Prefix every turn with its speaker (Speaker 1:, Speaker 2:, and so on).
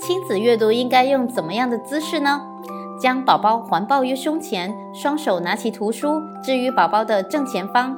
Speaker 1: 亲子阅读应该用怎么样的姿势呢？将宝宝环抱于胸前双手拿起图书置于宝宝的正前方。